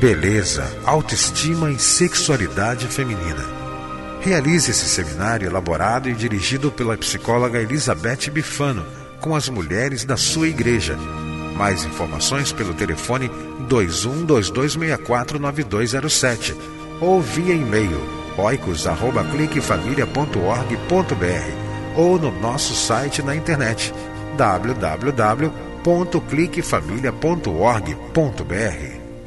Beleza, autoestima e sexualidade feminina. Realize esse seminário elaborado e dirigido pela psicóloga Elizabeth Bifano com as mulheres da sua igreja. Mais informações pelo telefone 2122649207 ou via e-mail oicos@cliquefamilia.org.br ou no nosso site na internet www.cliquefamilia.org.br.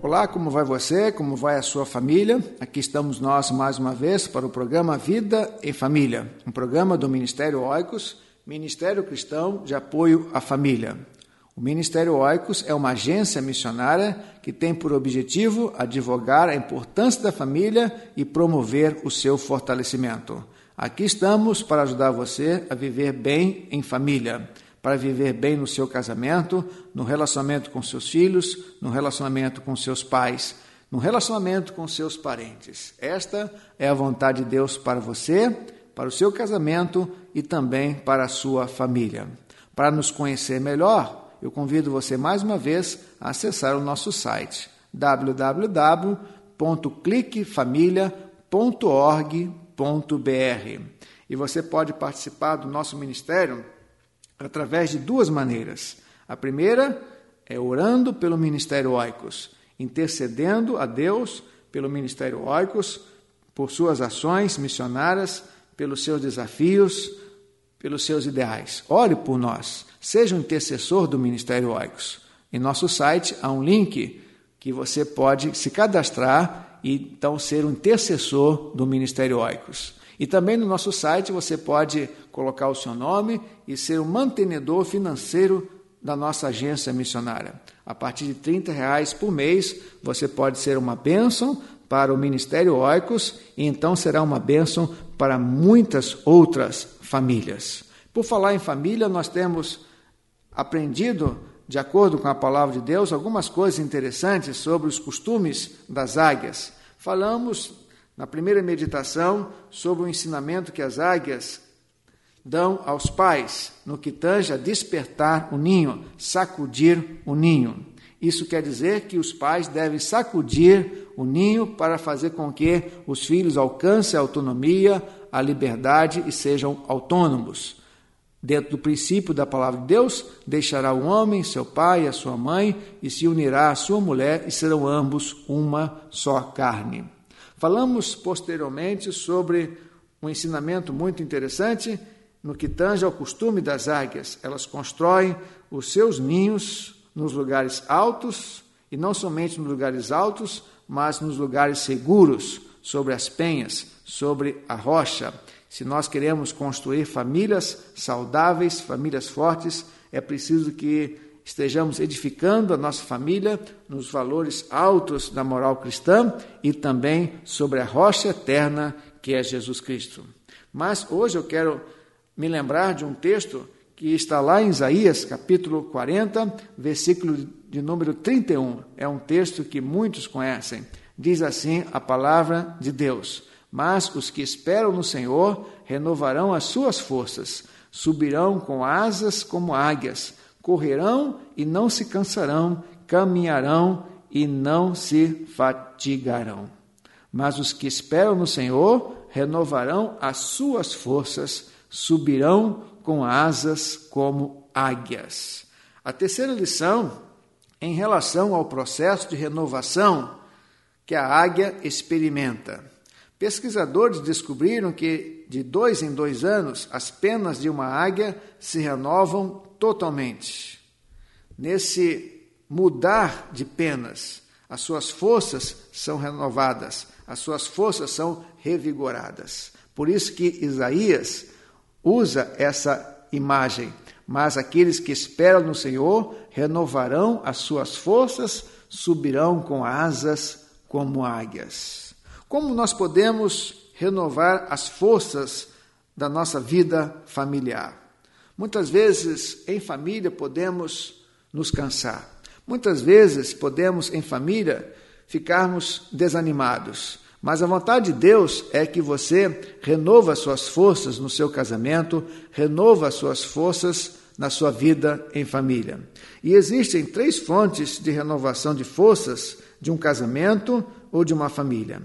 Olá, como vai você? Como vai a sua família? Aqui estamos nós mais uma vez para o programa Vida em Família, um programa do Ministério Oicos, Ministério Cristão de Apoio à Família. O Ministério Oicos é uma agência missionária que tem por objetivo advogar a importância da família e promover o seu fortalecimento. Aqui estamos para ajudar você a viver bem em família para viver bem no seu casamento, no relacionamento com seus filhos, no relacionamento com seus pais, no relacionamento com seus parentes. Esta é a vontade de Deus para você, para o seu casamento e também para a sua família. Para nos conhecer melhor, eu convido você mais uma vez a acessar o nosso site www.cliquefamilia.org.br. E você pode participar do nosso ministério através de duas maneiras. A primeira é orando pelo ministério Oicos, intercedendo a Deus pelo ministério Oicos, por suas ações missionárias, pelos seus desafios, pelos seus ideais. Ore por nós, seja um intercessor do ministério Oicos. Em nosso site há um link que você pode se cadastrar e então ser um intercessor do ministério Oicos. E também no nosso site você pode colocar o seu nome e ser o mantenedor financeiro da nossa agência missionária. A partir de 30 reais por mês, você pode ser uma bênção para o Ministério Oicos e então será uma bênção para muitas outras famílias. Por falar em família, nós temos aprendido, de acordo com a palavra de Deus, algumas coisas interessantes sobre os costumes das águias. Falamos na primeira meditação sobre o ensinamento que as águias dão aos pais no que tange a despertar o ninho, sacudir o ninho. Isso quer dizer que os pais devem sacudir o ninho para fazer com que os filhos alcancem a autonomia, a liberdade e sejam autônomos. Dentro do princípio da palavra de Deus, deixará o homem, seu pai e a sua mãe, e se unirá à sua mulher, e serão ambos uma só carne. Falamos posteriormente sobre um ensinamento muito interessante no que tange ao costume das águias. Elas constroem os seus ninhos nos lugares altos, e não somente nos lugares altos, mas nos lugares seguros, sobre as penhas, sobre a rocha. Se nós queremos construir famílias saudáveis, famílias fortes, é preciso que estejamos edificando a nossa família nos valores altos da moral cristã e também sobre a rocha eterna que é Jesus Cristo. Mas hoje eu quero me lembrar de um texto que está lá em Isaías, capítulo 40, versículo de número 31. É um texto que muitos conhecem. Diz assim a palavra de Deus: Mas os que esperam no Senhor renovarão as suas forças, subirão com asas como águias correrão e não se cansarão, caminharão e não se fatigarão. Mas os que esperam no Senhor renovarão as suas forças, subirão com asas como águias. A terceira lição, em relação ao processo de renovação que a águia experimenta. Pesquisadores descobriram que de dois em dois anos as penas de uma águia se renovam totalmente. Nesse mudar de penas, as suas forças são renovadas, as suas forças são revigoradas. Por isso que Isaías usa essa imagem. Mas aqueles que esperam no Senhor renovarão as suas forças, subirão com asas como águias. Como nós podemos renovar as forças da nossa vida familiar? Muitas vezes em família podemos nos cansar. Muitas vezes podemos, em família, ficarmos desanimados. Mas a vontade de Deus é que você renova suas forças no seu casamento, renova suas forças na sua vida em família. E existem três fontes de renovação de forças de um casamento ou de uma família.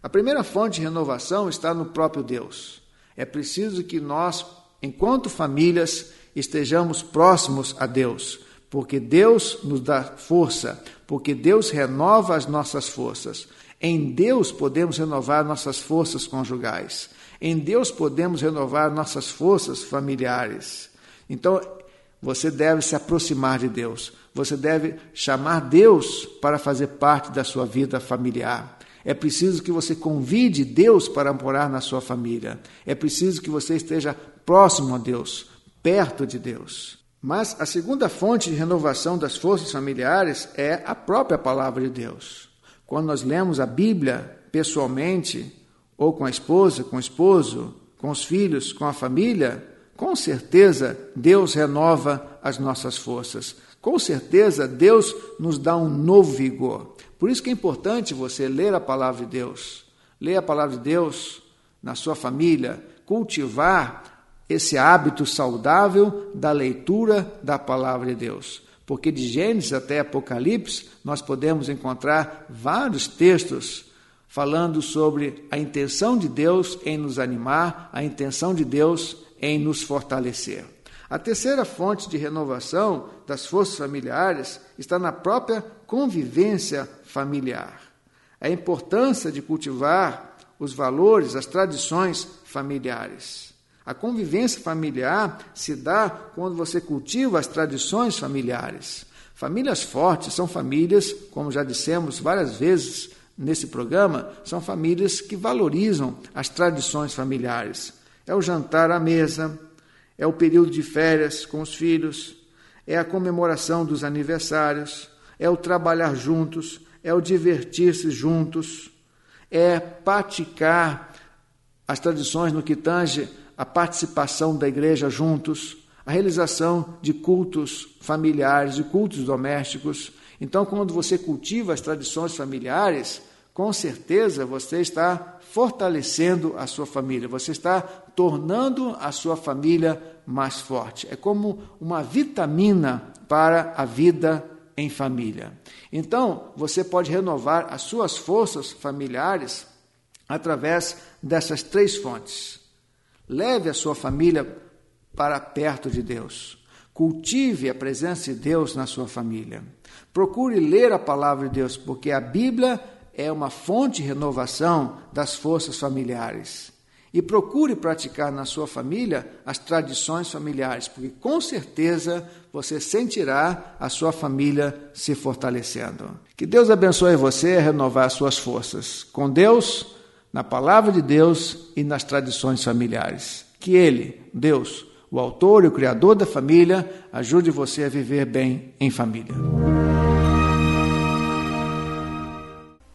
A primeira fonte de renovação está no próprio Deus. É preciso que nós, enquanto famílias, estejamos próximos a Deus porque Deus nos dá força, porque Deus renova as nossas forças. Em Deus podemos renovar nossas forças conjugais. Em Deus podemos renovar nossas forças familiares. Então, você deve se aproximar de Deus. Você deve chamar Deus para fazer parte da sua vida familiar. É preciso que você convide Deus para morar na sua família. É preciso que você esteja próximo a Deus, perto de Deus. Mas a segunda fonte de renovação das forças familiares é a própria palavra de Deus. Quando nós lemos a Bíblia pessoalmente, ou com a esposa, com o esposo, com os filhos, com a família, com certeza Deus renova as nossas forças. Com certeza Deus nos dá um novo vigor. Por isso que é importante você ler a palavra de Deus. Ler a palavra de Deus na sua família, cultivar esse hábito saudável da leitura da palavra de Deus. Porque de Gênesis até Apocalipse nós podemos encontrar vários textos falando sobre a intenção de Deus em nos animar, a intenção de Deus em nos fortalecer. A terceira fonte de renovação das forças familiares está na própria convivência familiar. A importância de cultivar os valores, as tradições familiares. A convivência familiar se dá quando você cultiva as tradições familiares. Famílias fortes são famílias, como já dissemos várias vezes nesse programa, são famílias que valorizam as tradições familiares. É o jantar à mesa, é o período de férias com os filhos, é a comemoração dos aniversários, é o trabalhar juntos, é o divertir-se juntos, é praticar as tradições no que tange a participação da igreja juntos, a realização de cultos familiares, de cultos domésticos. Então, quando você cultiva as tradições familiares, com certeza você está fortalecendo a sua família, você está tornando a sua família mais forte. É como uma vitamina para a vida em família. Então, você pode renovar as suas forças familiares através dessas três fontes. Leve a sua família para perto de Deus. Cultive a presença de Deus na sua família. Procure ler a palavra de Deus, porque a Bíblia é uma fonte de renovação das forças familiares. E procure praticar na sua família as tradições familiares, porque com certeza você sentirá a sua família se fortalecendo. Que Deus abençoe você a renovar suas forças. Com Deus, na palavra de Deus e nas tradições familiares. Que Ele, Deus, o autor e o criador da família, ajude você a viver bem em família.